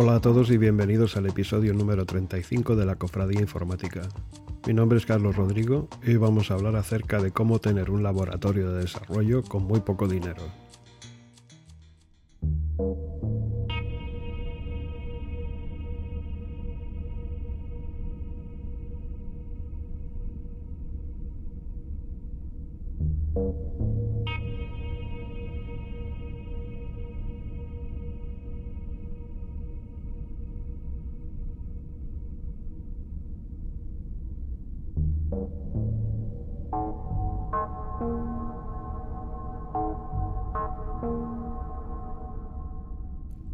Hola a todos y bienvenidos al episodio número 35 de la Cofradía Informática. Mi nombre es Carlos Rodrigo y hoy vamos a hablar acerca de cómo tener un laboratorio de desarrollo con muy poco dinero.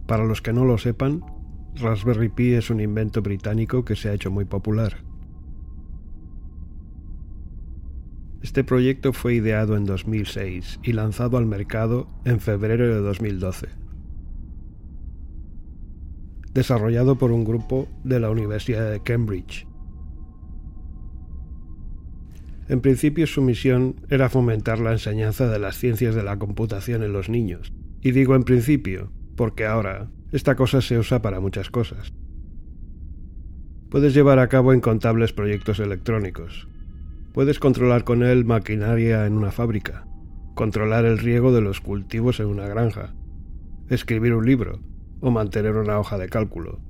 Para los que no lo sepan, Raspberry Pi es un invento británico que se ha hecho muy popular. Este proyecto fue ideado en 2006 y lanzado al mercado en febrero de 2012. Desarrollado por un grupo de la Universidad de Cambridge. En principio su misión era fomentar la enseñanza de las ciencias de la computación en los niños. Y digo en principio, porque ahora esta cosa se usa para muchas cosas. Puedes llevar a cabo incontables proyectos electrónicos. Puedes controlar con él maquinaria en una fábrica, controlar el riego de los cultivos en una granja, escribir un libro o mantener una hoja de cálculo.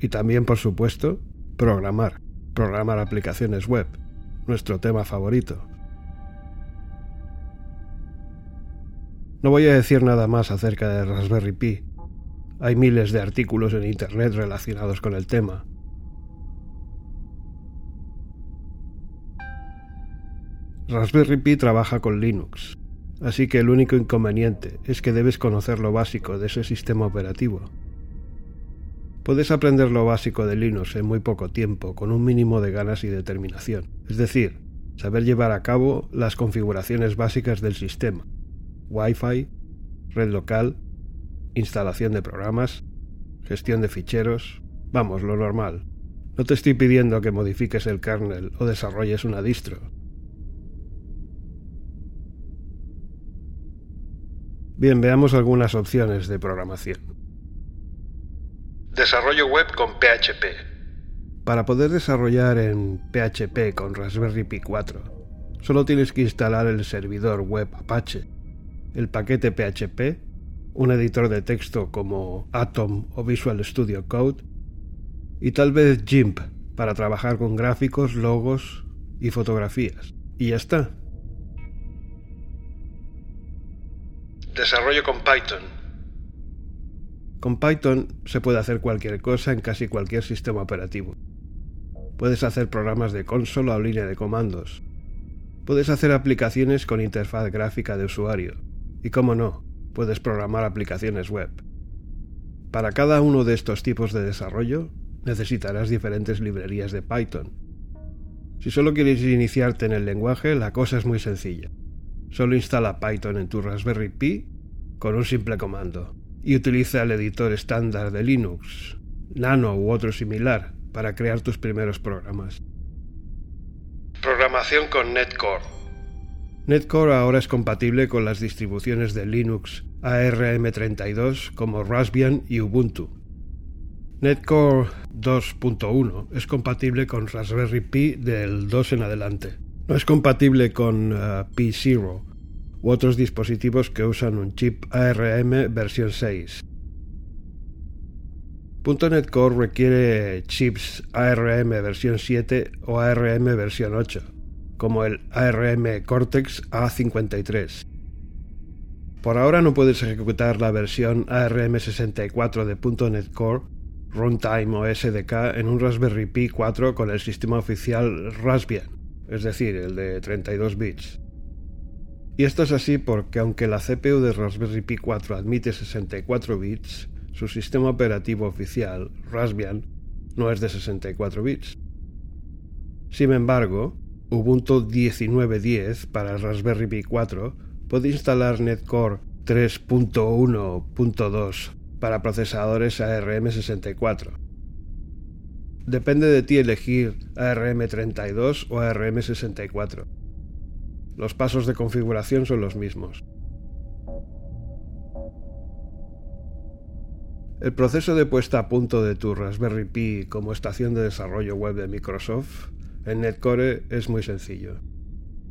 Y también, por supuesto, programar, programar aplicaciones web, nuestro tema favorito. No voy a decir nada más acerca de Raspberry Pi. Hay miles de artículos en Internet relacionados con el tema. Raspberry Pi trabaja con Linux, así que el único inconveniente es que debes conocer lo básico de ese sistema operativo. Puedes aprender lo básico de Linux en muy poco tiempo, con un mínimo de ganas y determinación, es decir, saber llevar a cabo las configuraciones básicas del sistema, Wi-Fi, red local, instalación de programas, gestión de ficheros, vamos, lo normal. No te estoy pidiendo que modifiques el kernel o desarrolles una distro. Bien, veamos algunas opciones de programación. Desarrollo web con PHP. Para poder desarrollar en PHP con Raspberry Pi 4, solo tienes que instalar el servidor web Apache el paquete PHP, un editor de texto como Atom o Visual Studio Code, y tal vez GIMP para trabajar con gráficos, logos y fotografías. Y ya está. Desarrollo con Python. Con Python se puede hacer cualquier cosa en casi cualquier sistema operativo. Puedes hacer programas de consola o línea de comandos. Puedes hacer aplicaciones con interfaz gráfica de usuario y cómo no, puedes programar aplicaciones web. Para cada uno de estos tipos de desarrollo, necesitarás diferentes librerías de Python. Si solo quieres iniciarte en el lenguaje, la cosa es muy sencilla. Solo instala Python en tu Raspberry Pi con un simple comando y utiliza el editor estándar de Linux, Nano u otro similar para crear tus primeros programas. Programación con Netcore. Netcore ahora es compatible con las distribuciones de Linux ARM32 como Raspbian y Ubuntu. Netcore 2.1 es compatible con Raspberry Pi del 2 en adelante. No es compatible con uh, P0 u otros dispositivos que usan un chip ARM versión 6. .NET Core requiere chips ARM versión 7 o ARM versión 8 como el ARM Cortex A53. Por ahora no puedes ejecutar la versión ARM64 de .NET Core, Runtime o SDK en un Raspberry Pi 4 con el sistema oficial Raspbian, es decir, el de 32 bits. Y esto es así porque aunque la CPU de Raspberry Pi 4 admite 64 bits, su sistema operativo oficial, Raspbian, no es de 64 bits. Sin embargo, Ubuntu 19.10 para Raspberry Pi 4 puede instalar Netcore 3.1.2 para procesadores ARM64. Depende de ti elegir ARM32 o ARM64. Los pasos de configuración son los mismos. El proceso de puesta a punto de tu Raspberry Pi como estación de desarrollo web de Microsoft en Netcore es muy sencillo.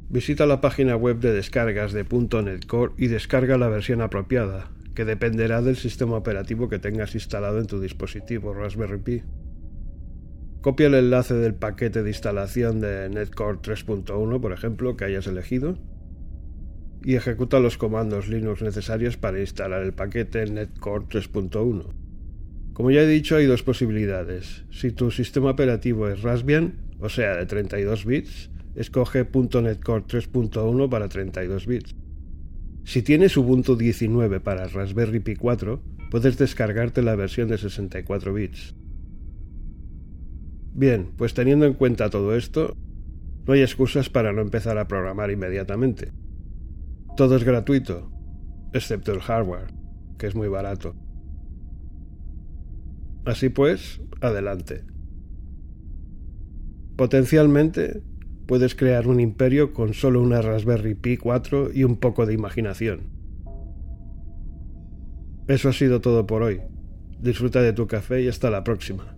Visita la página web de descargas de .NET y descarga la versión apropiada, que dependerá del sistema operativo que tengas instalado en tu dispositivo Raspberry Pi. Copia el enlace del paquete de instalación de Netcore 3.1, por ejemplo, que hayas elegido, y ejecuta los comandos Linux necesarios para instalar el paquete Netcore 3.1. Como ya he dicho, hay dos posibilidades. Si tu sistema operativo es Raspbian, o sea, de 32 bits, escoge .NET Core 3.1 para 32 bits. Si tienes Ubuntu 19 para Raspberry Pi 4, puedes descargarte la versión de 64 bits. Bien, pues teniendo en cuenta todo esto, no hay excusas para no empezar a programar inmediatamente. Todo es gratuito, excepto el hardware, que es muy barato. Así pues, adelante. Potencialmente puedes crear un imperio con solo una Raspberry Pi 4 y un poco de imaginación. Eso ha sido todo por hoy. Disfruta de tu café y hasta la próxima.